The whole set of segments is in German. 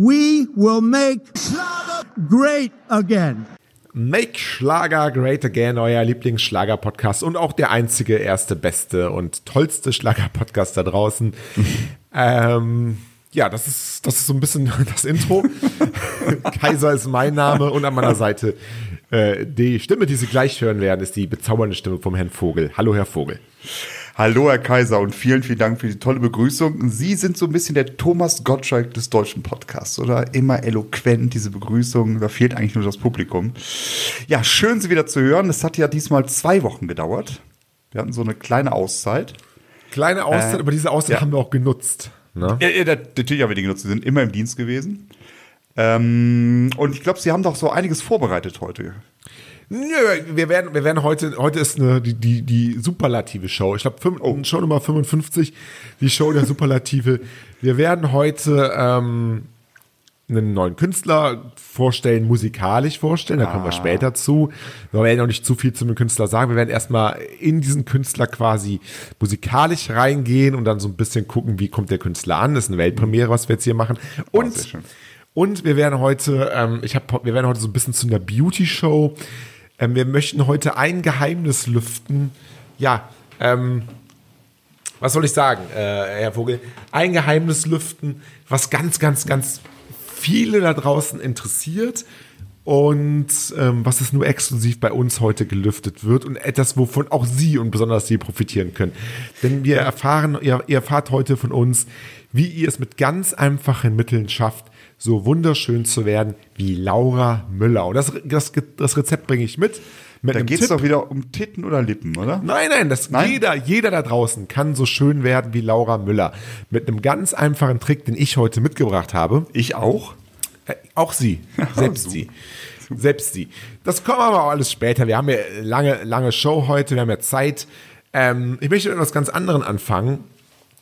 We will make Schlager great again. Make Schlager Great Again, euer Lieblingsschlager-Podcast und auch der einzige, erste, beste und tollste Schlager-Podcast da draußen. ähm, ja, das ist, das ist so ein bisschen das Intro. Kaiser ist mein Name und an meiner Seite äh, die Stimme, die Sie gleich hören werden, ist die bezaubernde Stimme vom Herrn Vogel. Hallo, Herr Vogel. Hallo, Herr Kaiser, und vielen, vielen Dank für die tolle Begrüßung. Sie sind so ein bisschen der Thomas Gottschalk des deutschen Podcasts, oder? Immer eloquent, diese Begrüßung. Da fehlt eigentlich nur das Publikum. Ja, schön, Sie wieder zu hören. Es hat ja diesmal zwei Wochen gedauert. Wir hatten so eine kleine Auszeit. Kleine Auszeit, äh, aber diese Auszeit ja. haben wir auch genutzt. Ne? Ja, ja, natürlich haben wir die genutzt. Sie sind immer im Dienst gewesen. Ähm, und ich glaube, Sie haben doch so einiges vorbereitet heute. Nö, wir werden, wir werden heute, heute ist eine, die, die, die superlative Show. Ich glaube, oh. Show Nummer 55, die Show der Superlative. wir werden heute ähm, einen neuen Künstler vorstellen, musikalisch vorstellen, da kommen wir ah. später zu. Wir werden auch nicht zu viel zu dem Künstler sagen. Wir werden erstmal in diesen Künstler quasi musikalisch reingehen und dann so ein bisschen gucken, wie kommt der Künstler an. Das ist eine Weltpremiere, was wir jetzt hier machen. Oh, und, oh, und wir werden heute, ähm, ich hab, wir werden heute so ein bisschen zu einer Beauty-Show. Ähm, wir möchten heute ein Geheimnis lüften. Ja, ähm, was soll ich sagen, äh, Herr Vogel? Ein Geheimnis lüften, was ganz, ganz, ganz viele da draußen interessiert und ähm, was es nur exklusiv bei uns heute gelüftet wird und etwas, wovon auch Sie und besonders Sie profitieren können. Denn wir erfahren, ihr, ihr erfahrt heute von uns, wie ihr es mit ganz einfachen Mitteln schafft, so wunderschön zu werden wie Laura Müller. Und das, das, das Rezept bringe ich mit. mit da geht es doch wieder um Titten oder Lippen, oder? Nein, nein, das nein? Jeder, jeder da draußen kann so schön werden wie Laura Müller. Mit einem ganz einfachen Trick, den ich heute mitgebracht habe. Ich auch? Äh, auch sie, selbst sie. Selbst sie. Das kommen aber auch alles später. Wir haben ja lange, lange Show heute, wir haben ja Zeit. Ähm, ich möchte mit etwas ganz anderem anfangen.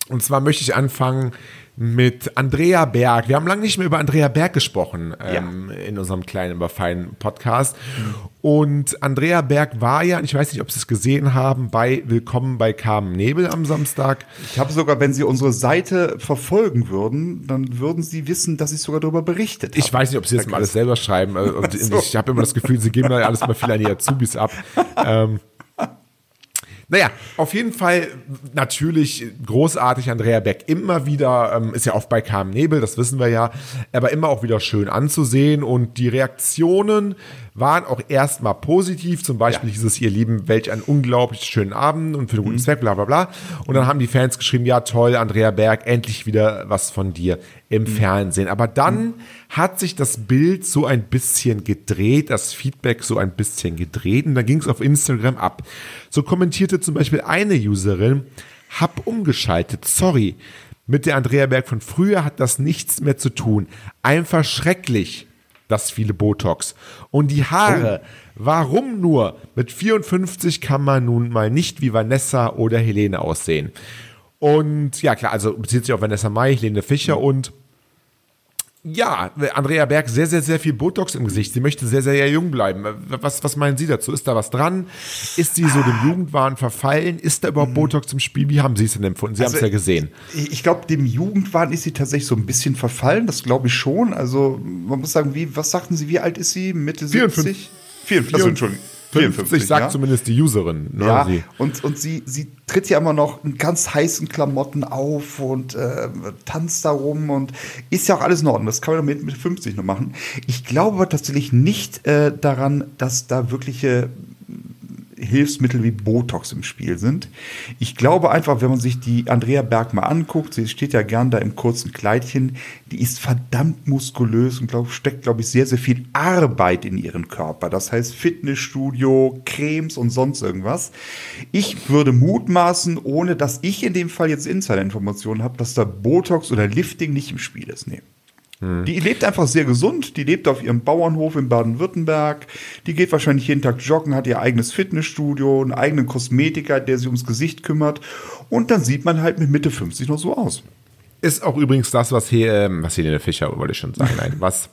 Und zwar möchte ich anfangen mit Andrea Berg. Wir haben lange nicht mehr über Andrea Berg gesprochen ähm, ja. in unserem kleinen, aber feinen Podcast. Mhm. Und Andrea Berg war ja, ich weiß nicht, ob Sie es gesehen haben, bei Willkommen bei Carmen Nebel am Samstag. Ich habe sogar, wenn Sie unsere Seite verfolgen würden, dann würden Sie wissen, dass ich sogar darüber berichtet habe. Ich weiß nicht, ob Sie jetzt mal alles selber schreiben. so. Ich habe immer das Gefühl, Sie geben da alles mal viel an die Azubis ab. ähm, naja, auf jeden Fall natürlich großartig Andrea Beck. Immer wieder, ähm, ist ja oft bei Carmen Nebel, das wissen wir ja, aber immer auch wieder schön anzusehen und die Reaktionen waren auch erstmal positiv. Zum Beispiel ja. hieß es, ihr Lieben, welch einen unglaublich schönen Abend und für den guten mhm. Zweck, bla bla bla. Und dann haben die Fans geschrieben, ja toll, Andrea Berg, endlich wieder was von dir im mhm. Fernsehen. Aber dann mhm. hat sich das Bild so ein bisschen gedreht, das Feedback so ein bisschen gedreht und dann ging es auf Instagram ab. So kommentierte zum Beispiel eine Userin, hab umgeschaltet, sorry. Mit der Andrea Berg von früher hat das nichts mehr zu tun. Einfach schrecklich das viele Botox. Und die Haare, oh. warum nur? Mit 54 kann man nun mal nicht wie Vanessa oder Helene aussehen. Und ja, klar, also bezieht sich auf Vanessa Mai, Helene Fischer mhm. und ja, Andrea Berg, sehr, sehr, sehr viel Botox im Gesicht. Sie möchte sehr, sehr jung bleiben. Was, was meinen Sie dazu? Ist da was dran? Ist sie so dem Jugendwahn verfallen? Ist da überhaupt mhm. Botox im Spiel? Wie haben Sie es denn empfunden? Sie also, haben es ja gesehen. Ich glaube, dem Jugendwahn ist sie tatsächlich so ein bisschen verfallen. Das glaube ich schon. Also, man muss sagen, wie, was sagten Sie, wie alt ist sie? Mitte 54? 70? 54. Also, Entschuldigung. 54, sagt ja? zumindest die Userin. Ne, ja, sie. und, und sie, sie tritt ja immer noch in ganz heißen Klamotten auf und äh, tanzt da rum und ist ja auch alles in Ordnung. Das kann man mit, mit 50 noch machen. Ich glaube aber tatsächlich nicht äh, daran, dass da wirkliche Hilfsmittel wie Botox im Spiel sind. Ich glaube einfach, wenn man sich die Andrea Berg mal anguckt, sie steht ja gern da im kurzen Kleidchen, die ist verdammt muskulös und glaub, steckt, glaube ich, sehr, sehr viel Arbeit in ihren Körper. Das heißt Fitnessstudio, Cremes und sonst irgendwas. Ich würde mutmaßen, ohne dass ich in dem Fall jetzt Insider-Informationen habe, dass da Botox oder Lifting nicht im Spiel ist. Nee. Mhm. Die lebt einfach sehr gesund. Die lebt auf ihrem Bauernhof in Baden-Württemberg. Die geht wahrscheinlich jeden Tag joggen, hat ihr eigenes Fitnessstudio, einen eigenen Kosmetiker, der sich ums Gesicht kümmert. Und dann sieht man halt mit Mitte 50 noch so aus. Ist auch übrigens das, was hier, ähm, was Helene Fischer wollte ich schon sagen, nein, was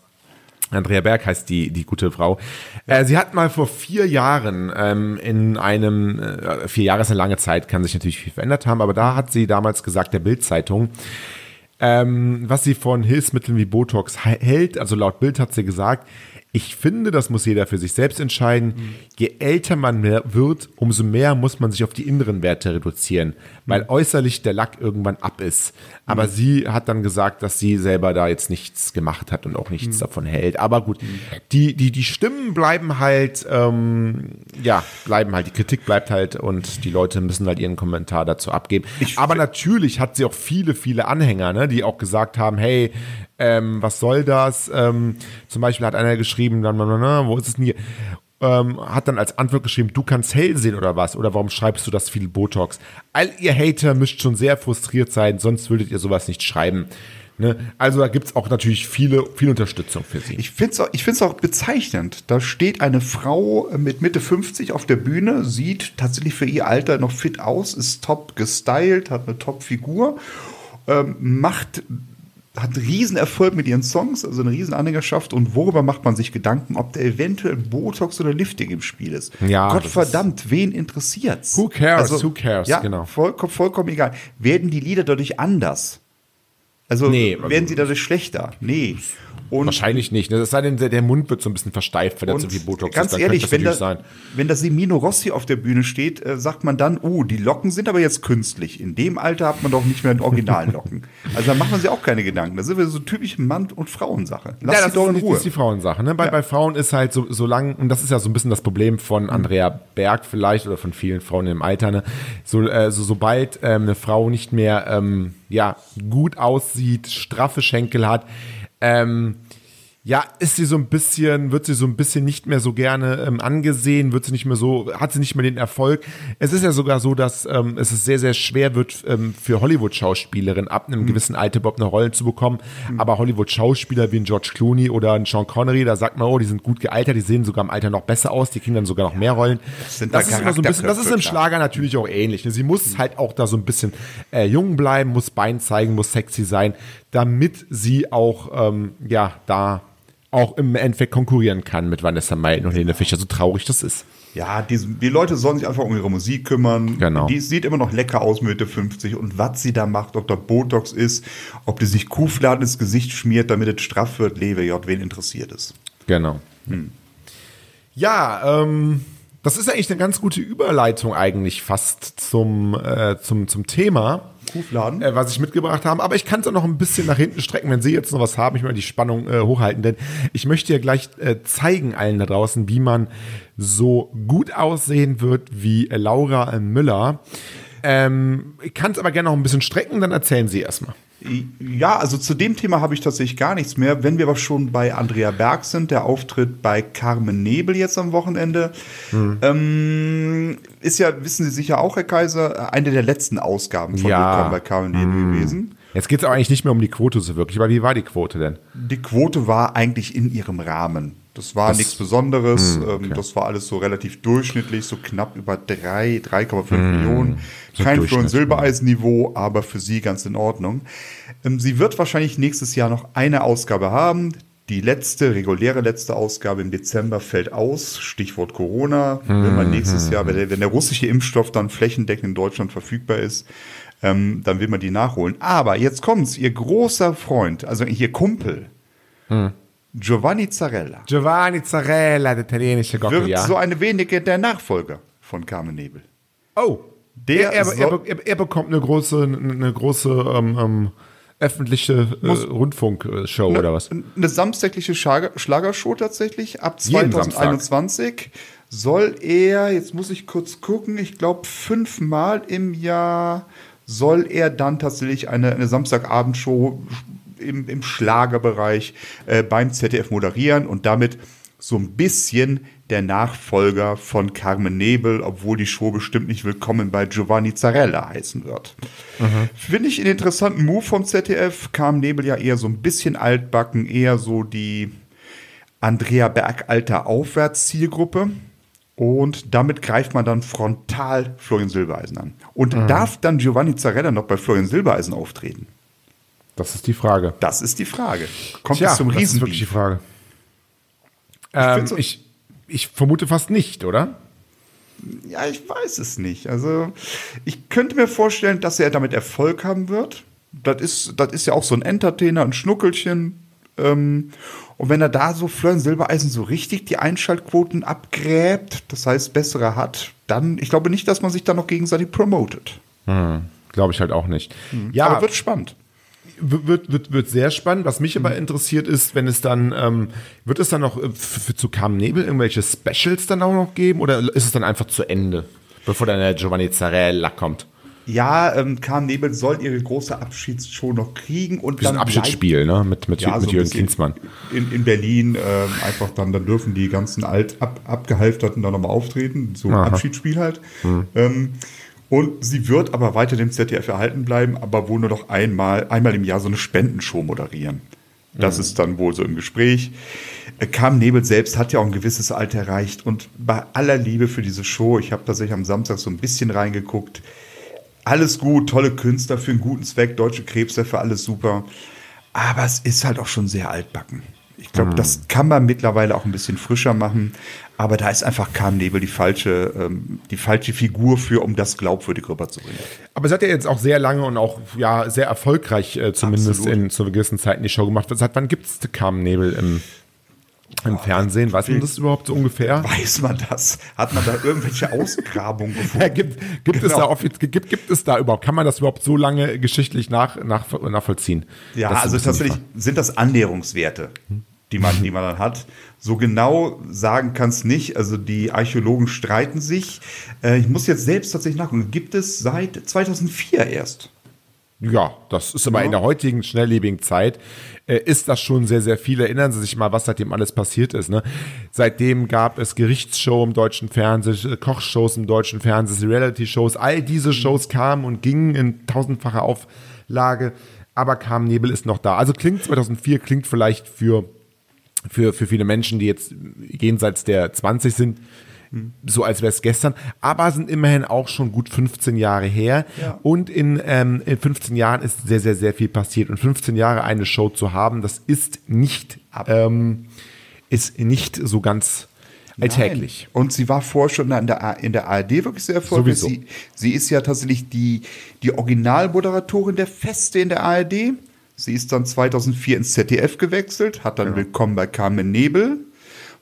Andrea Berg heißt die, die gute Frau. Äh, sie hat mal vor vier Jahren ähm, in einem, äh, vier Jahre ist eine lange Zeit, kann sich natürlich viel verändert haben, aber da hat sie damals gesagt, der Bild-Zeitung, ähm, was sie von Hilfsmitteln wie Botox hält. Also laut Bild hat sie gesagt, ich finde, das muss jeder für sich selbst entscheiden. Mhm. Je älter man wird, umso mehr muss man sich auf die inneren Werte reduzieren, weil mhm. äußerlich der Lack irgendwann ab ist. Aber mhm. sie hat dann gesagt, dass sie selber da jetzt nichts gemacht hat und auch nichts mhm. davon hält. Aber gut, mhm. die, die, die Stimmen bleiben halt, ähm, ja, bleiben halt, die Kritik bleibt halt und die Leute müssen halt ihren Kommentar dazu abgeben. Ich Aber natürlich hat sie auch viele, viele Anhänger, ne, die auch gesagt haben, hey, ähm, was soll das? Ähm, zum Beispiel hat einer geschrieben, wo ist es denn hier? Ähm, hat dann als Antwort geschrieben, du kannst hell sehen oder was? Oder warum schreibst du das viel Botox? All ihr Hater müsst schon sehr frustriert sein, sonst würdet ihr sowas nicht schreiben. Ne? Also da gibt es auch natürlich viele, viel Unterstützung für sie. Ich finde es auch, auch bezeichnend. Da steht eine Frau mit Mitte 50 auf der Bühne, sieht tatsächlich für ihr Alter noch fit aus, ist top gestylt, hat eine Top-Figur, ähm, macht hat einen riesen Erfolg mit ihren Songs, also eine riesen Anhängerschaft. Und worüber macht man sich Gedanken, ob da eventuell Botox oder Lifting im Spiel ist? Ja, Gottverdammt, wen interessiert's? Who cares? Also, who cares? Ja, genau. Vollkommen, vollkommen egal. Werden die Lieder dadurch anders? Also nee, werden also sie dadurch schlechter? Nee. Und Wahrscheinlich nicht. Ne? Es sei denn, der Mund wird so ein bisschen versteift, wenn da zu viel Botox ganz ist. Ganz ehrlich, wenn da, sein. wenn da Semino Rossi auf der Bühne steht, äh, sagt man dann, oh, die Locken sind aber jetzt künstlich. In dem Alter hat man doch nicht mehr Originallocken. also da macht man sich auch keine Gedanken. Das sind wir so typische Mann- und Frauensache. Lass ja, das doch in Ruhe. Das ist die Frauensache. Ne? Bei, ja. bei Frauen ist halt so, so lang, und das ist ja so ein bisschen das Problem von Andrea Berg vielleicht oder von vielen Frauen im Alter, ne? so, äh, so, sobald ähm, eine Frau nicht mehr ähm, ja, gut aussieht, straffe Schenkel hat, ähm, ja, ist sie so ein bisschen, wird sie so ein bisschen nicht mehr so gerne ähm, angesehen, wird sie nicht mehr so, hat sie nicht mehr den Erfolg. Es ist ja sogar so, dass ähm, es sehr, sehr schwer wird ähm, für Hollywood-Schauspielerinnen ab einem mhm. gewissen Alter überhaupt eine Rolle zu bekommen. Mhm. Aber Hollywood-Schauspieler wie ein George Clooney oder ein Sean Connery, da sagt man, oh, die sind gut gealtert, die sehen sogar im Alter noch besser aus, die kriegen dann sogar noch mehr Rollen. Das, sind das da ist immer so ein bisschen, das ist im Schlager natürlich auch ähnlich. Ne? Sie muss mhm. halt auch da so ein bisschen äh, jung bleiben, muss Bein zeigen, muss sexy sein, damit sie auch, ähm, ja, da auch im Endeffekt konkurrieren kann mit Vanessa Meilten und Helene Fischer, so traurig das ist. Ja, die, die Leute sollen sich einfach um ihre Musik kümmern. Genau. Die sieht immer noch lecker aus Mitte 50 und was sie da macht, ob da Botox ist, ob die sich Kuhfladen ins Gesicht schmiert, damit es straff wird, lebe J, wen interessiert es. Genau. Hm. Ja, ähm, das ist eigentlich eine ganz gute Überleitung eigentlich fast zum, äh, zum, zum Thema. Kuhfladen. Äh, was ich mitgebracht habe. Aber ich kann es auch noch ein bisschen nach hinten strecken, wenn Sie jetzt noch was haben. Ich möchte die Spannung äh, hochhalten, denn ich möchte ja gleich äh, zeigen allen da draußen, wie man so gut aussehen wird wie Laura Müller. Ähm, ich kann es aber gerne noch ein bisschen strecken, dann erzählen Sie erstmal. Ja, also zu dem Thema habe ich tatsächlich gar nichts mehr. Wenn wir aber schon bei Andrea Berg sind, der Auftritt bei Carmen Nebel jetzt am Wochenende, hm. ähm, ist ja, wissen Sie sicher auch, Herr Kaiser, eine der letzten Ausgaben von ja. Willkommen bei Carmen Nebel hm. gewesen. Jetzt geht es aber eigentlich nicht mehr um die Quote so wirklich, aber wie war die Quote denn? Die Quote war eigentlich in ihrem Rahmen. Das war das, nichts Besonderes. Mh, hm, okay. Das war alles so relativ durchschnittlich, so knapp über 3, 3,5 mh, Millionen. Kein Florian Silbereisen-Niveau, aber für sie ganz in Ordnung. Ähm, sie wird wahrscheinlich nächstes Jahr noch eine Ausgabe haben. Die letzte, reguläre letzte Ausgabe im Dezember fällt aus. Stichwort Corona. Wenn man nächstes Jahr, wenn der, wenn der, russische Impfstoff dann flächendeckend in Deutschland verfügbar ist, ähm, dann will man die nachholen. Aber jetzt kommt's, ihr großer Freund, also ihr Kumpel, hm. Giovanni Zarella. Giovanni Zarella, der italienische Gockel, wird ja. so eine wenige der Nachfolger von Carmen Nebel. Oh, der er, er, er, er bekommt eine große, eine große ähm, ähm, öffentliche äh, Rundfunkshow ne, oder was? Eine samstägliche Schlager, Schlagershow tatsächlich. Ab 2021 soll er, jetzt muss ich kurz gucken, ich glaube fünfmal im Jahr soll er dann tatsächlich eine, eine Samstagabendshow im, im Schlagerbereich äh, beim ZDF moderieren und damit so ein bisschen der Nachfolger von Carmen Nebel, obwohl die Show bestimmt nicht willkommen bei Giovanni Zarella heißen wird. Mhm. Finde ich einen interessanten Move vom ZDF. Carmen Nebel ja eher so ein bisschen altbacken, eher so die Andrea Bergalter Aufwärtszielgruppe. Und damit greift man dann frontal Florian Silbereisen an. Und mhm. darf dann Giovanni Zarella noch bei Florian Silbereisen auftreten? Das ist die Frage. Das ist die Frage. Kommt Tja, es zum Riesen? Das ist wirklich die Frage. Ähm, ich, ich, ich vermute fast nicht, oder? Ja, ich weiß es nicht. Also, ich könnte mir vorstellen, dass er damit Erfolg haben wird. Das ist, das ist ja auch so ein Entertainer, ein Schnuckelchen. Ähm, und wenn er da so Florian Silbereisen so richtig die Einschaltquoten abgräbt, das heißt bessere hat, dann, ich glaube nicht, dass man sich da noch gegenseitig promotet. Hm, glaube ich halt auch nicht. Mhm. Ja, aber wird spannend. Wird, wird, wird sehr spannend. Was mich aber mhm. interessiert ist, wenn es dann, ähm, wird es dann noch äh, für, zu Cam Nebel irgendwelche Specials dann auch noch geben oder ist es dann einfach zu Ende, bevor dann der Giovanni Zarella kommt? Ja, ähm, Nebel soll ihre große Abschiedsshow noch kriegen und Wie dann ein Abschiedsspiel, ne? Mit, mit, ja, mit so Jürgen Klinsmann. In, in Berlin ähm, einfach dann, dann dürfen die ganzen alt ab, abgehalfterten dann nochmal auftreten, so ein Abschiedsspiel halt. Hm. Ähm, und sie wird aber weiter dem ZDF erhalten bleiben, aber wohl nur noch einmal, einmal im Jahr so eine Spendenshow moderieren. Das mhm. ist dann wohl so im Gespräch. Carmen äh, Nebel selbst hat ja auch ein gewisses Alter erreicht und bei aller Liebe für diese Show, ich habe tatsächlich am Samstag so ein bisschen reingeguckt, alles gut, tolle Künstler für einen guten Zweck, deutsche Krebshilfe, alles super. Aber es ist halt auch schon sehr altbacken. Ich glaube, mhm. das kann man mittlerweile auch ein bisschen frischer machen. Aber da ist einfach Carmen Nebel die falsche, ähm, die falsche Figur für, um das glaubwürdig rüberzubringen. Aber es hat ja jetzt auch sehr lange und auch ja, sehr erfolgreich äh, zumindest Absolut. in zu gewissen Zeiten die Show gemacht. Seit wann gibt es Carmen Nebel im im Fernsehen, weiß man das überhaupt so ungefähr? Weiß man das? Hat man da irgendwelche Ausgrabungen gefunden? Ja, gibt, gibt, genau. es da, gibt, gibt es da überhaupt, kann man das überhaupt so lange geschichtlich nach, nach, nachvollziehen? Ja, also tatsächlich sind das Annäherungswerte, die man, die man dann hat. So genau sagen kann es nicht. Also die Archäologen streiten sich. Äh, ich muss jetzt selbst tatsächlich nachgucken. Gibt es seit 2004 erst. Ja, das ist aber ja. in der heutigen schnelllebigen Zeit äh, ist das schon sehr, sehr viel. Erinnern Sie sich mal, was seitdem alles passiert ist. Ne? Seitdem gab es Gerichtsshow im deutschen Fernsehen, Kochshows im deutschen Fernsehen, Reality-Shows. All diese mhm. Shows kamen und gingen in tausendfacher Auflage. Aber Kam Nebel ist noch da. Also klingt 2004, klingt vielleicht für, für, für viele Menschen, die jetzt jenseits der 20 sind, so als wäre es gestern, aber sind immerhin auch schon gut 15 Jahre her. Ja. Und in, ähm, in 15 Jahren ist sehr, sehr, sehr viel passiert. Und 15 Jahre eine Show zu haben, das ist nicht, ähm, ist nicht so ganz alltäglich. Nein. Und sie war vorher schon in der, in der ARD wirklich sehr erfolgreich. Sie, sie ist ja tatsächlich die, die Originalmoderatorin der Feste in der ARD. Sie ist dann 2004 ins ZDF gewechselt, hat dann ja. Willkommen bei Carmen Nebel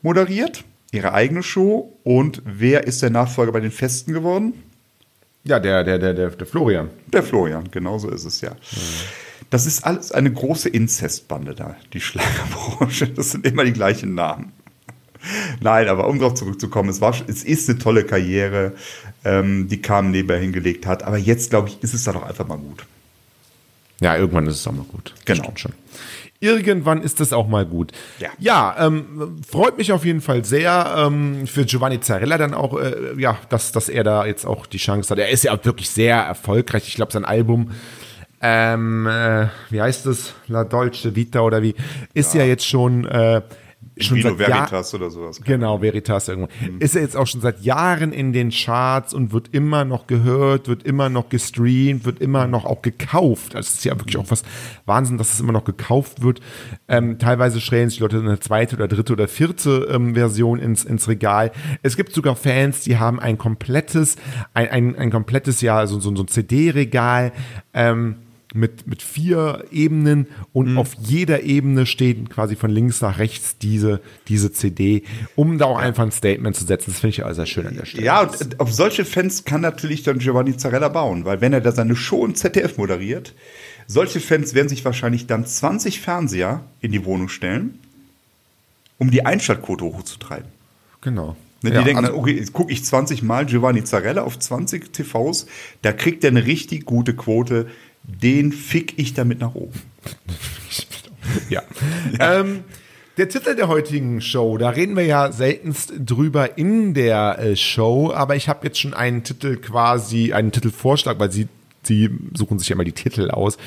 moderiert ihre eigene Show. Und wer ist der Nachfolger bei den Festen geworden? Ja, der, der, der, der, der Florian. Der Florian, genau so ist es ja. Mhm. Das ist alles eine große Inzestbande da, die Schlagerbranche. Das sind immer die gleichen Namen. Nein, aber um darauf zurückzukommen, es, war, es ist eine tolle Karriere, ähm, die Carmen Neber hingelegt hat. Aber jetzt, glaube ich, ist es dann auch einfach mal gut. Ja, irgendwann ist es auch mal gut. Genau. Schon. Irgendwann ist das auch mal gut. Ja, ja ähm, freut mich auf jeden Fall sehr ähm, für Giovanni Zarella dann auch, äh, ja, dass, dass er da jetzt auch die Chance hat. Er ist ja auch wirklich sehr erfolgreich. Ich glaube, sein Album, ähm, äh, wie heißt es? La Dolce Vita oder wie, ist ja, ja jetzt schon äh, schon seit Veritas oder sowas. Genau, Veritas irgendwo. Mhm. Ist er jetzt auch schon seit Jahren in den Charts und wird immer noch gehört, wird immer noch gestreamt, wird immer noch auch gekauft. Also es ist ja wirklich auch was Wahnsinn, dass es immer noch gekauft wird. Ähm, teilweise stellen sich Leute eine zweite oder dritte oder vierte ähm, Version ins, ins Regal. Es gibt sogar Fans, die haben ein komplettes, ein, ein, ein komplettes, ja, so, so, so ein CD-Regal. Ähm, mit, mit vier Ebenen und mhm. auf jeder Ebene steht quasi von links nach rechts diese, diese CD, um da auch einfach ein Statement zu setzen. Das finde ich auch sehr schön an der Stelle. Ja, und auf solche Fans kann natürlich dann Giovanni Zarella bauen, weil wenn er da seine Show im ZDF moderiert, solche Fans werden sich wahrscheinlich dann 20 Fernseher in die Wohnung stellen, um die Einschaltquote hochzutreiben. Genau. Ne, die ja, denken dann, okay, jetzt gucke ich 20 Mal Giovanni Zarella auf 20 TVs, da kriegt er eine richtig gute Quote den fick ich damit nach oben. ja. ja. Ähm, der Titel der heutigen Show, da reden wir ja seltenst drüber in der äh, Show, aber ich habe jetzt schon einen Titel quasi, einen Titelvorschlag, weil sie, sie suchen sich ja immer die Titel aus.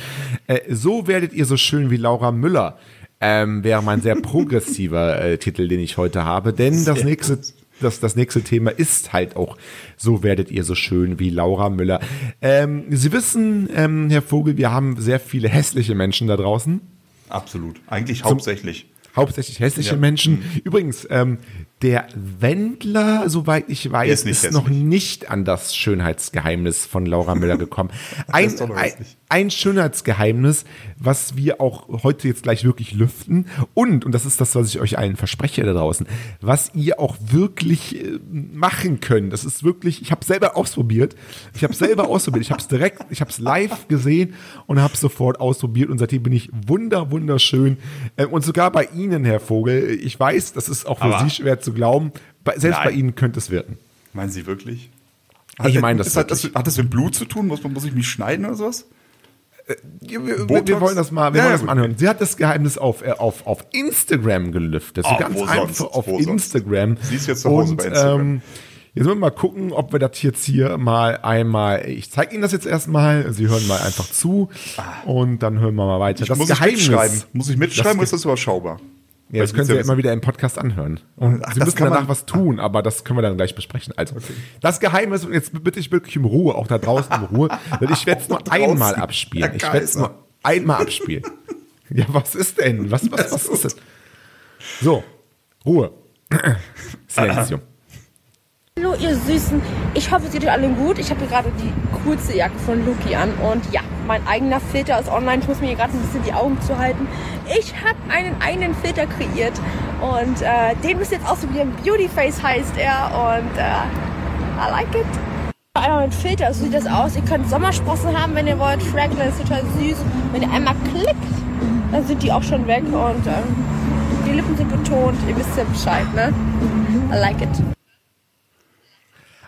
Äh, so werdet ihr so schön wie Laura Müller. Ähm, wäre mein sehr progressiver äh, Titel, den ich heute habe, denn das nächste das, das nächste Thema ist halt auch, so werdet ihr so schön wie Laura Müller. Ähm, Sie wissen, ähm, Herr Vogel, wir haben sehr viele hässliche Menschen da draußen. Absolut. Eigentlich hauptsächlich. Zum, hauptsächlich hässliche ja. Menschen. Übrigens, ähm, Der Wendler, soweit ich weiß, ist ist, nicht noch hässlich. nicht an das Schönheitsgeheimnis von Laura Müller gekommen. Ein, ist noch ein, ein Schönheitsgeheimnis, was wir auch heute jetzt gleich wirklich lüften. Und, und das ist das, was ich euch allen verspreche da draußen, was ihr auch wirklich äh, machen könnt. Das ist wirklich, ich habe selber ausprobiert. Ich habe selber ausprobiert. Ich habe es direkt, ich habe es live gesehen und habe es sofort ausprobiert. Und seitdem bin ich wunder, wunderschön. Ähm, und sogar bei Ihnen, Herr Vogel, ich weiß, das ist auch für Aber- Sie schwer zu glauben. Selbst Nein. bei Ihnen könnte es wirken. Meinen Sie wirklich? Ich meine das Ist- hat, das hat das mit Blut zu tun? Muss, man, muss ich mich schneiden oder sowas? Wir, wir, wir wollen das mal, wir Ja, wollen das mal anhören. Sie hat das Geheimnis auf, äh, auf, auf Instagram gelüftet. So Ah, ganz einfach sonst? auf Wo sonst? Instagram. Sie ist jetzt zu Hause Und, bei Instagram. Ähm, jetzt wollen wir mal gucken, ob wir das jetzt hier mal einmal. Ich zeige Ihnen das jetzt erstmal. Sie hören mal einfach zu. Und dann hören wir mal weiter. Ich muss ich mitschreiben. Muss ich mitschreiben Das- oder ist das überschaubar? Ja, das können Sie ja immer wieder im Podcast anhören. Und Ach, Sie das müssen kann danach man- was tun, aber das können wir dann gleich besprechen. Also, das Geheimnis, und jetzt bitte ich wirklich um Ruhe, auch da draußen um Ruhe, denn ich werde es nur einmal abspielen. Ich werde es nur einmal abspielen. Ja, was ist denn? Was, was, was ist das? So, Ruhe. Silenzium. Hallo ihr Süßen, ich hoffe es geht euch allen gut. Ich habe hier gerade die coolste Jacke von Luki an und ja, mein eigener Filter ist online. Ich muss mir gerade ein bisschen die Augen zuhalten. Ich habe einen eigenen Filter kreiert und äh, den müsst ihr jetzt ausprobieren. Beautyface heißt er und äh, I like it. Einmal mit Filter, so sieht das aus. Ihr könnt Sommersprossen haben, wenn ihr wollt. Fraggle ist total süß. Wenn ihr einmal klickt, dann sind die auch schon weg und ähm, die Lippen sind betont. Ihr wisst ja Bescheid, ne? I like it.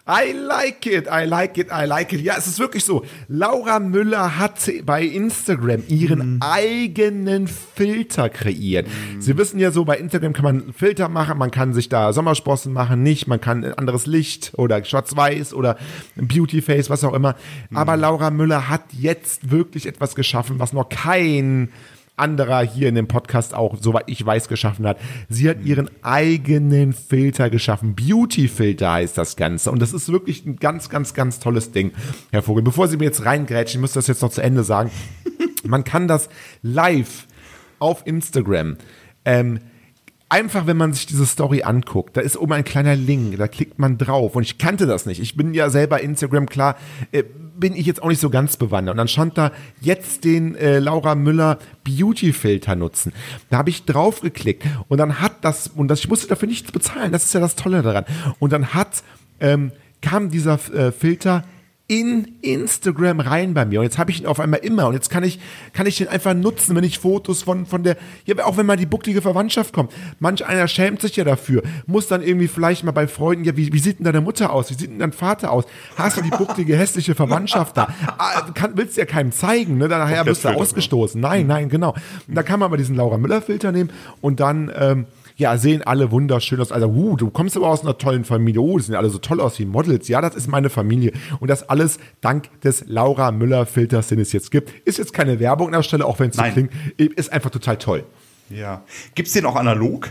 I like it, I like it, I like it. Ja, es ist wirklich so. Laura Müller hat bei Instagram ihren eigenen Filter kreiert. Sie wissen ja so, bei Instagram kann man Filter machen, man kann sich da Sommersprossen machen, nicht, man kann ein anderes Licht oder schwarz-weiß oder Beautyface, was auch immer. Aber Laura Müller hat jetzt wirklich etwas geschaffen, was noch kein anderer hier in dem Podcast auch, soweit ich weiß, geschaffen hat. Sie hat ihren eigenen Filter geschaffen. Beauty-Filter heißt das Ganze. Und das ist wirklich ein ganz, ganz, ganz tolles Ding, Herr Vogel. Bevor Sie mir jetzt reingrätschen, ich muss das jetzt noch zu Ende sagen. Man kann das live auf Instagram ähm, Einfach, wenn man sich diese Story anguckt, da ist oben ein kleiner Link, da klickt man drauf. Und ich kannte das nicht. Ich bin ja selber Instagram, klar, äh, bin ich jetzt auch nicht so ganz bewandert. Und dann stand da jetzt den äh, Laura Müller Beauty-Filter nutzen. Da habe ich drauf geklickt und dann hat das, und das, ich musste dafür nichts bezahlen, das ist ja das Tolle daran. Und dann hat, ähm, kam dieser äh, Filter in Instagram rein bei mir. Und jetzt habe ich ihn auf einmal immer. Und jetzt kann ich, kann ich den einfach nutzen, wenn ich Fotos von, von der, ja, auch wenn mal die bucklige Verwandtschaft kommt. Manch einer schämt sich ja dafür. Muss dann irgendwie vielleicht mal bei Freunden, ja, wie, wie sieht denn deine Mutter aus? Wie sieht denn dein Vater aus? Hast du die bucklige, hässliche Verwandtschaft da? Ah, kann, willst du ja keinem zeigen, ne? Der wirst du Filter, ausgestoßen. Nein, nein, genau. Und da kann man mal diesen Laura Müller-Filter nehmen und dann, ähm, ja, sehen alle wunderschön aus. Also, uh, du kommst aber aus einer tollen Familie. Oh, die sehen alle so toll aus wie Models. Ja, das ist meine Familie. Und das alles dank des Laura Müller-Filters, den es jetzt gibt. Ist jetzt keine Werbung an der Stelle, auch wenn es so klingt. Ist einfach total toll. Ja. Gibt es den auch analog?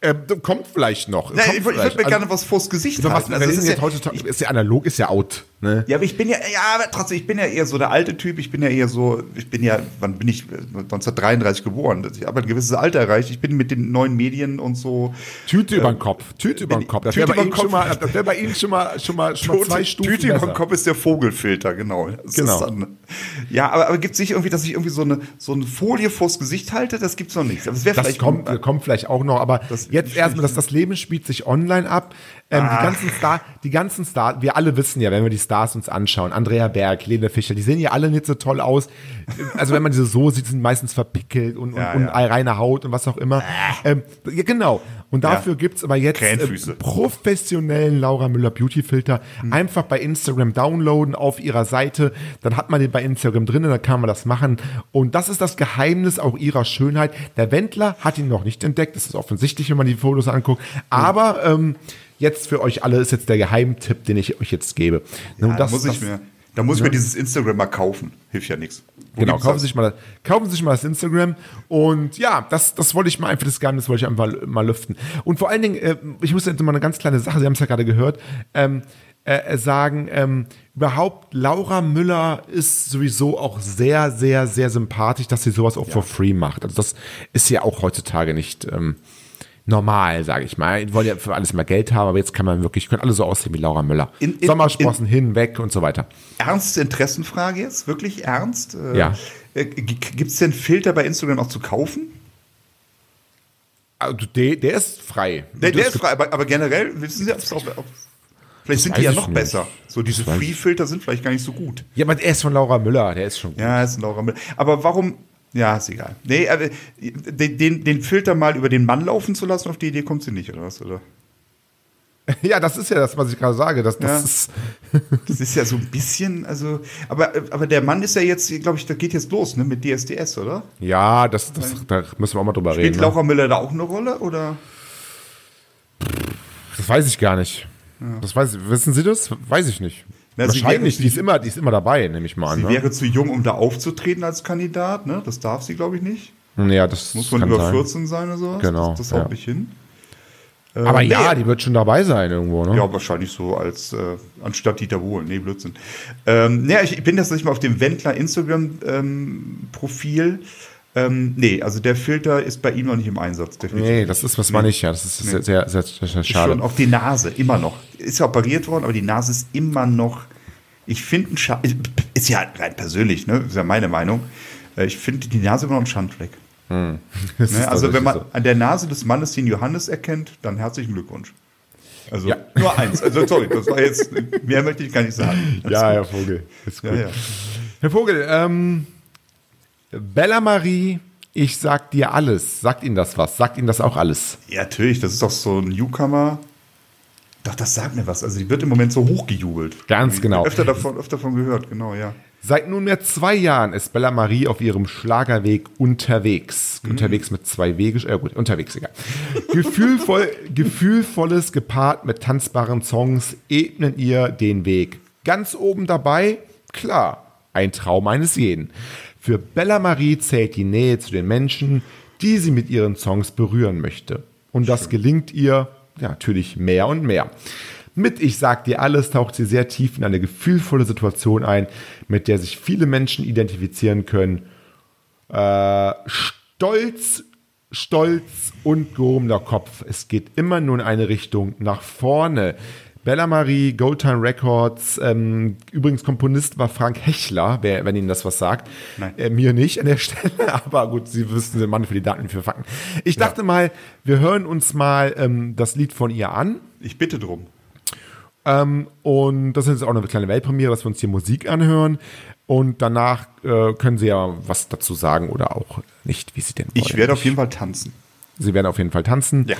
Äh, kommt vielleicht noch. Nein, kommt ich, würde mir Also, gerne was vors Gesicht was, halten. also ist ja- heutzutage, ist ja analog, ist ja out. Ne? Ja, aber ich bin ja, ja, aber trotzdem, ich bin ja eher so der alte Typ. Ich bin ja eher so, ich bin ja, wann bin ich? 1933 geboren. Ich habe ein gewisses Alter erreicht. Ich bin mit den neuen Medien und so. Tüte über den Kopf. Tüte über den Kopf. Das wäre Tüte bei, Ihnen schon Kopf. mal- das wär bei Ihnen schon mal, schon mal, schon mal zwei Stufen Tüte über dem Kopf ist der Vogelfilter, genau. Das Genau. Dann, ja, aber, aber gibt es nicht irgendwie, dass ich irgendwie so eine, so eine Folie vors Gesicht halte? Das gibt's noch nicht. Aber Das, Das vielleicht kommt, kommt vielleicht auch noch, aber Das- jetzt erstmal, dass das Leben spielt sich online ab. Ähm, die ganzen Star, die ganzen Star, wir alle wissen ja, wenn wir die Stars uns anschauen, Andrea Berg, Lene Fischer, die sehen ja alle nicht so toll aus. Also wenn man diese so sieht, sind meistens verpickelt und, Ja, und, und ja. reine Haut und was auch immer. Ähm, ja, genau. Und dafür Ja. gibt's aber jetzt äh, professionellen Laura Müller Beauty Filter. Hm. Einfach bei Instagram downloaden auf ihrer Seite. Dann hat man den bei Instagram drin, dann kann man das machen. Und das ist das Geheimnis auch ihrer Schönheit. Der Wendler hat ihn noch nicht entdeckt. Das ist offensichtlich, wenn man die Fotos anguckt. Aber ähm, jetzt für euch alle ist jetzt der Geheimtipp, den ich euch jetzt gebe. Ja, Und da muss ich mir, da muss ich mir dieses Instagram mal kaufen. Hilft ja nichts. Wo Genau, kaufen das? Sie, sich mal, kaufen Sie sich mal das Instagram. Und ja, das, das wollte ich mal einfach, das Geheimnis wollte ich einfach mal lüften. Und vor allen Dingen, äh, ich muss jetzt mal eine ganz kleine Sache, Sie haben es ja gerade gehört, ähm, äh, sagen, ähm, überhaupt Laura Müller ist sowieso auch sehr, sehr, sehr sympathisch, dass sie sowas auch for free macht. Also das ist ja auch heutzutage nicht, ähm, normal, sage ich mal. Die wollen ja für alles mal Geld haben, aber jetzt kann man wirklich, können alle so aussehen wie Laura Müller. In- in- Sommersprossen hin, weg und so weiter. Ernste Interessenfrage jetzt? Wirklich ernst? Äh, Ja. Gibt es denn Filter bei Instagram auch zu kaufen? Also der, der ist frei. Der, der ist frei, aber, aber generell wissen Sie, auch, ob, vielleicht sind die ja ich noch nicht. besser. So diese ich. Free-Filter sind vielleicht gar nicht so gut. Ja, aber er ist von Laura Müller, der ist schon gut. Ja, ist ein Laura Müller. Aber warum? Ja, ist egal. Nee, aber den, den, den Filter mal über den Mann laufen zu lassen, auf die Idee kommt sie nicht, oder was? Oder? Ja, das ist ja das, was ich gerade sage. Das, das Ja. ist, Das ist ja so ein bisschen, also, aber, aber der Mann ist ja jetzt, glaube ich, da geht jetzt los, ne, mit DSDS, oder? ja, das, das, da müssen wir auch mal drüber Spielt reden. Ne? Laura Müller da auch eine Rolle, oder? Das weiß ich gar nicht. Das weiß, wissen Sie das? Weiß ich nicht. Na, Wahrscheinlich, wäre- die ist, immer, die ist immer dabei, nehme ich mal an. Sie Ne? wäre zu jung, um da aufzutreten als Kandidat, ne? Das darf sie, glaube ich, nicht. Ja, das Muss man über sein. 14 sein oder sowas? Genau, Das, das haut ja. nicht hin. Aber Äh, ja, nee. die wird schon dabei sein irgendwo, ne? Ja, wahrscheinlich so als äh, anstatt Dieter Bohlen. Nee, Blödsinn. Ähm, nee, ich bin jetzt nicht mal auf dem Wendler Instagram-Profil. Ähm, nee, also der Filter ist bei ihm noch nicht im Einsatz. definitiv. Nee, das ist was man nicht, ja. Das ist sehr, sehr, sehr, sehr, sehr Ist schade. schon auch die Nase, immer noch. Ist ja operiert worden, aber die Nase ist immer noch. Ich finde ist ja rein persönlich, ne? Ist ja meine Meinung. Äh, Ich finde die Nase immer noch ein Schandfleck. Das Ne? Also wenn man tatsächlich an der Nase des Mannes den Johannes erkennt, dann herzlichen Glückwunsch. Also Ja. nur eins. Also sorry, das war jetzt, mehr möchte ich gar nicht sagen. so. Ja, Herr Vogel. Ist gut. Ja, ja. Herr Vogel, ähm, Bella Marie, ich sag dir alles. Sagt Ihnen das was? Sagt Ihnen das auch alles? ja, natürlich, das ist doch so ein Newcomer. Doch, das sagt mir was. Also die wird im Moment so hochgejubelt. Ganz Ich genau. Öfter davon, öfter davon gehört, genau, ja. Seit nunmehr zwei Jahren ist Bella Marie auf ihrem Schlagerweg unterwegs. Unterwegs mit zwei Wege, äh gut, unterwegs, egal. Gefühlvoll, gefühlvolles gepaart mit tanzbaren Songs ebnen ihr den Weg. Ganz oben dabei, klar, ein Traum eines jeden. Für Bella Marie zählt die Nähe zu den Menschen, die sie mit ihren Songs berühren möchte. Und das gelingt ihr ja, natürlich mehr und mehr. Mit Ich sag dir alles taucht sie sehr tief in eine gefühlvolle Situation ein, mit der sich viele Menschen identifizieren können. Äh, stolz, stolz und gehobener Kopf. Es geht immer nur in eine Richtung nach vorne. Bella Marie, Goldtime Records, ähm, übrigens Komponist war Frank Hechler, wer, wenn Ihnen das was sagt. Nein. Äh, mir nicht an der Stelle, aber gut, Sie wissen, den Mann für die Daten, für Fakten. Ich dachte mal, wir hören uns mal ähm, das Lied von ihr an. Ich bitte drum. Ähm, und das ist jetzt auch eine kleine Weltpremiere, dass wir uns hier Musik anhören. Und danach äh, können Sie ja was dazu sagen oder auch nicht, wie Sie denn wollen. Ich werde auf jeden Fall tanzen. Sie werden auf jeden Fall tanzen. Ja.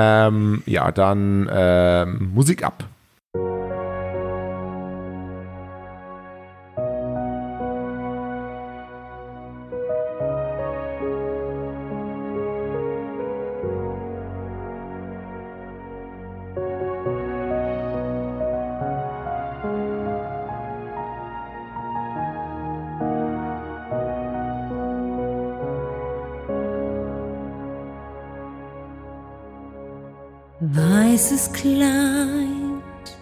Ähm, ja, dann ähm, Musik ab. Weißes Kleid,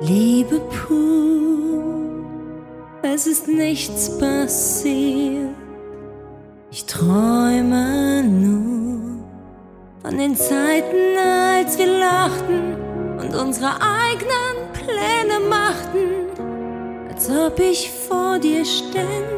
Liebe pur, es ist nichts passiert. Ich träume nur von den Zeiten, als wir lachten und unsere eigenen Pläne machten, als ob ich vor dir ständ,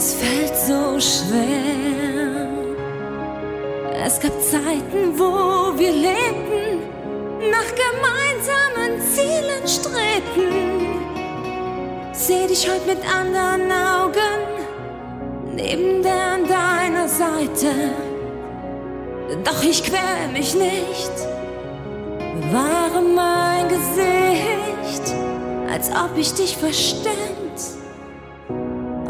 es fällt so schwer. Es gab Zeiten, wo wir lebten, nach gemeinsamen Zielen strebten. Seh dich heute mit anderen Augen neben der an deiner Seite. Doch ich quäl mich nicht, bewahre mein Gesicht, als ob ich dich verständ,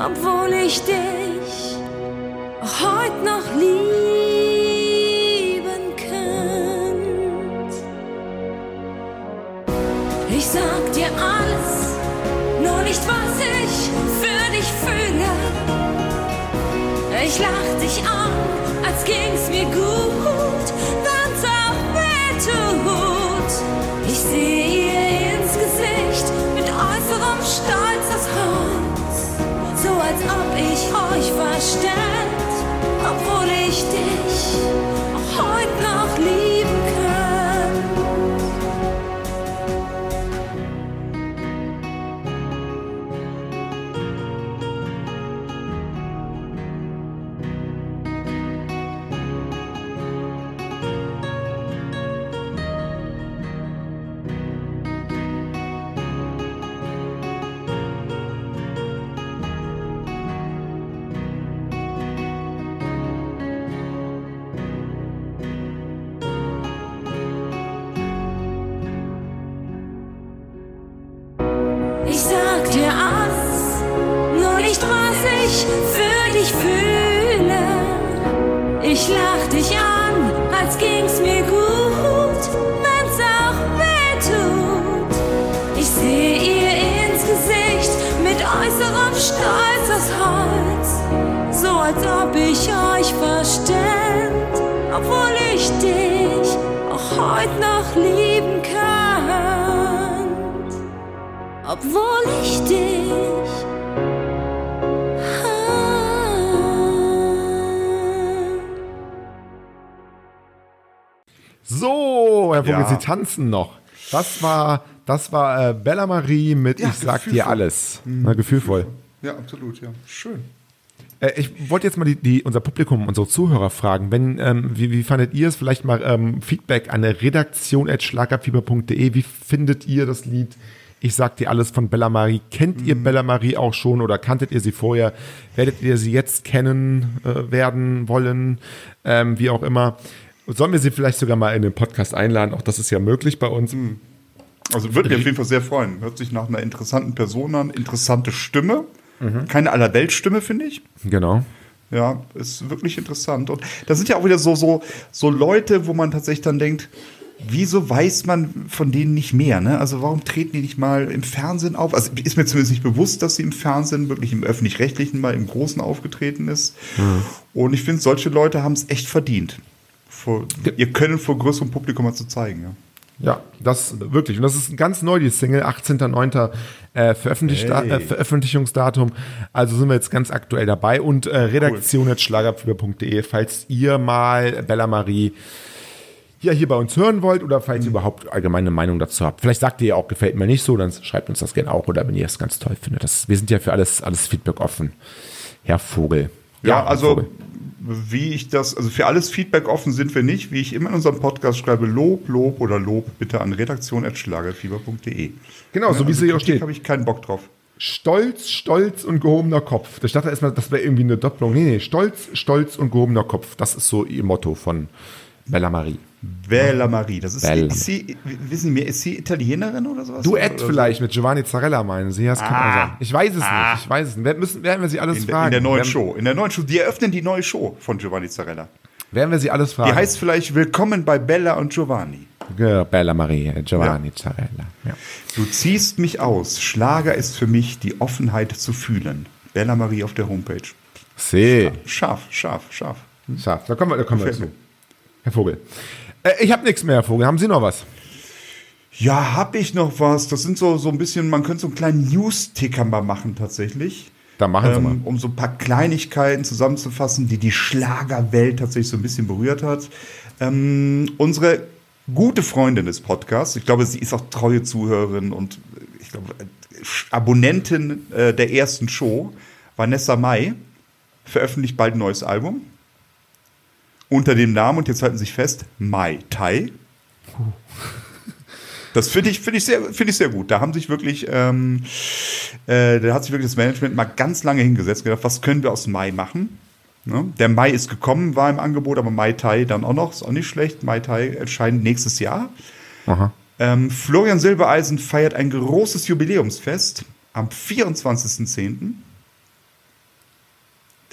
obwohl ich dich heute noch lieben könnt. Ich sag dir alles, nur nicht was ich für dich fühle. Ich lach dich an, als ging's mir gut, so als ob ich euch verständ, obwohl ich dich auch heute noch lieben das Holz, so als ob ich euch verständ, obwohl ich dich auch heute noch lieben kann obwohl ich dich. So, Herr Vogel, Ja. Sie tanzen noch. Das war, das war äh, Bella Marie mit Ja, Ich sag dir alles. Na, gefühlvoll. Ja, absolut, ja. Schön. Äh, ich wollte jetzt mal die, die, unser Publikum, unsere Zuhörer fragen, wenn, ähm, wie, wie fandet ihr es? Vielleicht mal ähm, Feedback an der redaktion.schlagerfieber.de. Wie findet ihr das Lied? Ich sag dir alles von Bella Marie. Kennt ihr Bella Marie auch schon oder kanntet ihr sie vorher? Werdet ihr sie jetzt kennen äh, werden wollen? Ähm, wie auch immer. Sollen wir sie vielleicht sogar mal in den Podcast einladen? Auch das ist ja möglich bei uns. Also würde mich auf jeden Fall sehr freuen. Hört sich nach einer interessanten Person an, interessante Stimme. Keine Allerweltstimme, finde ich. Genau. Ja, ist wirklich interessant. Und da sind ja auch wieder so, so, so Leute, wo man tatsächlich dann denkt, wieso weiß man von denen nicht mehr? Ne? Also warum treten die nicht mal im Fernsehen auf? Also ist mir zumindest nicht bewusst, dass sie im Fernsehen, wirklich im öffentlich-rechtlichen mal im Großen aufgetreten ist. Und ich finde, solche Leute haben es echt verdient, vor, ihr Können vor größerem Publikum mal zu zeigen. Ja. Ja, das wirklich. Und das ist ganz neu, die Single, 18.09. Äh, Veröffentlicht Hey. äh, Veröffentlichungsdatum. Also sind wir jetzt ganz aktuell dabei. Und äh, redaktion.schlagerfieber.de, falls ihr mal Bella Marie ja hier bei uns hören wollt oder falls ihr überhaupt allgemeine Meinung dazu habt. Vielleicht sagt ihr ja auch, gefällt mir nicht so, dann schreibt uns das gerne auch oder wenn ihr es ganz toll findet. Das, wir sind ja für alles, alles Feedback offen. Herr Vogel. Ja, Herr also Vogel. Wie ich das, also für alles Feedback offen sind wir nicht. Wie ich immer in unserem Podcast schreibe, Lob, Lob oder Lob bitte an redaktion.schlagerfieber.de. Genau, so wie es hier auch Kritik steht. habe ich keinen Bock drauf. Stolz, Stolz und gehobener Kopf. Ich dachte erstmal, das wäre irgendwie eine Doppelung. Nee, nee, Stolz, Stolz und gehobener Kopf. Das ist so ihr Motto von Bella Marie. Bella Marie, das ist, Bella. ist sie, wissen Sie mir, ist sie Italienerin oder sowas? Duett oder vielleicht mit Giovanni Zarella, meinen Sie? Das kann Ah. sein. Ich weiß es nicht. Ich weiß es nicht. Werden, müssen, werden wir sie alles In, fragen? in der neuen werden, Show. In der neuen Show. Die eröffnen die neue Show von Giovanni Zarella. Werden wir sie alles fragen? Die heißt vielleicht Willkommen bei Bella und Giovanni. ja, Bella Marie, äh, Giovanni Zarella. Ja. Du ziehst mich aus. Schlager ist für mich die Offenheit zu fühlen. Bella Marie auf der Homepage. See. Scharf, scharf, scharf. Scharf. Da kommen wir, da kommen wir zu. Herr Vogel. Äh, ich habe nichts mehr, Herr Vogel. Haben Sie noch was? Ja, hab ich noch was. Das sind so, so ein bisschen, man könnte so einen kleinen News-Ticker mal machen tatsächlich. Dann machen Sie ähm, mal. Um so ein paar Kleinigkeiten zusammenzufassen, die die Schlagerwelt tatsächlich so ein bisschen berührt hat. Ähm, unsere gute Freundin des Podcasts, ich glaube, sie ist auch treue Zuhörerin und äh, ich glaube, äh, Abonnentin äh, der ersten Show, Vanessa Mai, veröffentlicht bald ein neues Album. Unter dem Namen, und jetzt halten Sie sich fest, Mai Tai. Das finde ich, finde ich, sehr, finde ich sehr gut. Da haben sich wirklich, ähm, äh, da hat sich wirklich das Management mal ganz lange hingesetzt und gedacht, was können wir aus Mai machen? Ne? Der Mai ist gekommen, war im Angebot, aber Mai Tai dann auch noch, ist auch nicht schlecht. Mai Tai erscheint nächstes Jahr. Ähm, Florian Silbereisen feiert ein großes Jubiläumsfest am 24.10.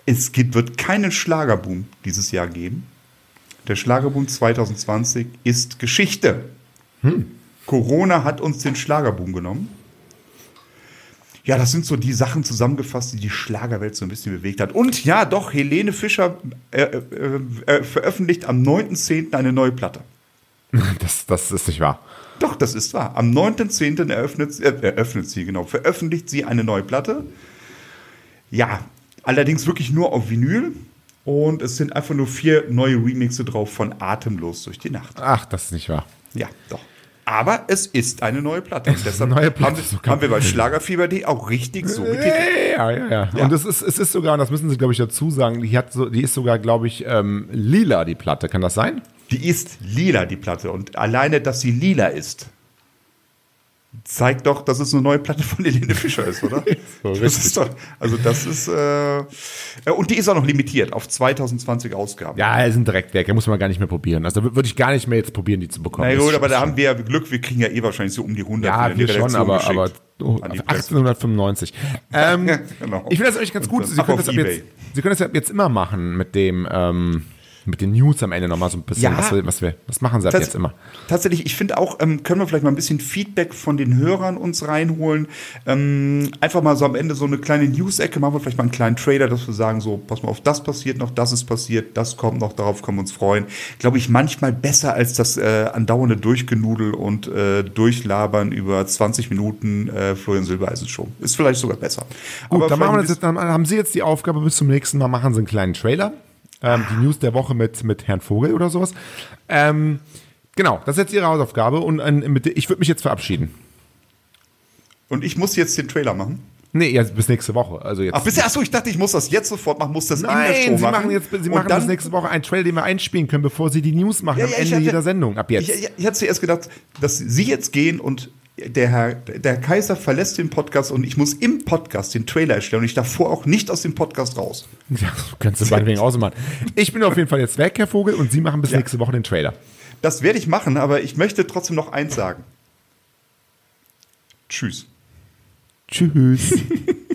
Es gibt, wird keinen Schlagerboom dieses Jahr geben. Der Schlagerboom 2020 ist Geschichte. Corona hat uns den Schlagerboom genommen. Ja, das sind so die Sachen zusammengefasst, die die Schlagerwelt so ein bisschen bewegt hat. Und ja, doch, Helene Fischer äh, äh, äh, veröffentlicht am 9.10. eine neue Platte. Das, das ist nicht wahr. Doch, das ist wahr. Am 9.10. Eröffnet, äh, eröffnet sie, genau, veröffentlicht sie eine neue Platte. Ja, allerdings wirklich nur auf Vinyl. Und es sind einfach nur vier neue Remixe drauf von Atemlos durch die Nacht. Ach, das ist nicht wahr. Ja, doch. Aber es ist eine neue Platte. Und deshalb neue Platte, haben, haben wir bei Schlagerfieber.de auch richtig so betitelt. Ja, ja, ja. Ja. Und es ist, es ist sogar, und das müssen Sie, glaube ich, dazu sagen, die, hat so, die ist sogar, glaube ich, ähm, lila, die Platte. Kann das sein? Die ist lila, die Platte. Und alleine, dass sie lila ist, zeigt doch, dass es eine neue Platte von Helene Fischer ist, oder? So, das ist doch, also das ist, äh, äh, und die ist auch noch limitiert auf 2020 Ausgaben. Ja, er ist ein Direktwerk, da muss man gar nicht mehr probieren. Also da würde ich gar nicht mehr jetzt probieren, die zu bekommen. Na gut, aber da haben wir ja Glück, wir kriegen ja eh wahrscheinlich so um die 100 Ja, die wir schon, aber, aber oh, An die auf Presse. 1895. Ähm, Genau. Ich finde das eigentlich ganz gut. Sie können, das jetzt, Sie können das jetzt immer machen mit dem, ähm, mit den News am Ende nochmal so ein bisschen. Ja. Was, wir, was, wir, was machen Sie ab jetzt immer? Tatsächlich, ich finde auch, ähm, können wir vielleicht mal ein bisschen Feedback von den Hörern uns reinholen. Ähm, einfach mal so am Ende so eine kleine News-Ecke, machen wir vielleicht mal einen kleinen Trailer, dass wir sagen, so, pass mal auf, das passiert noch, das ist passiert, das kommt noch, darauf können wir uns freuen. Glaube ich, manchmal besser als das äh, andauernde Durchgenudel und äh, Durchlabern über 20 Minuten äh, Florian Silbereisen Show. Ist vielleicht sogar besser. Gut, Aber dann, machen wir das jetzt, dann haben Sie jetzt die Aufgabe, bis zum nächsten Mal machen Sie einen kleinen Trailer. Ähm, die News der Woche mit, mit Herrn Vogel oder sowas. Ähm, genau, das ist jetzt Ihre Hausaufgabe und äh, mit, ich würde mich jetzt verabschieden. und ich muss jetzt den Trailer machen. Nee, jetzt bis nächste Woche. Also jetzt. Ach, bisher, achso, ich dachte, ich muss das jetzt sofort machen, muss das in der Nein, Show Sie machen. machen jetzt, Sie Und machen dann- bis nächste Woche einen Trailer, den wir einspielen können, bevor Sie die News machen Ja, am ja, ich Ende hatte- jeder Sendung. Ab jetzt. Ich, ich, ich hatte zuerst gedacht, dass Sie jetzt gehen und der Herr, der Kaiser verlässt den Podcast und ich muss im Podcast den Trailer erstellen und ich davor auch nicht aus dem Podcast raus. Ja, kannst du meinetwegen ausmachen. Ich bin auf jeden Fall jetzt weg, Herr Vogel, und Sie machen bis Ja. nächste Woche den Trailer. Das werde ich machen, aber ich möchte trotzdem noch eins sagen. Tschüss. Tschüss.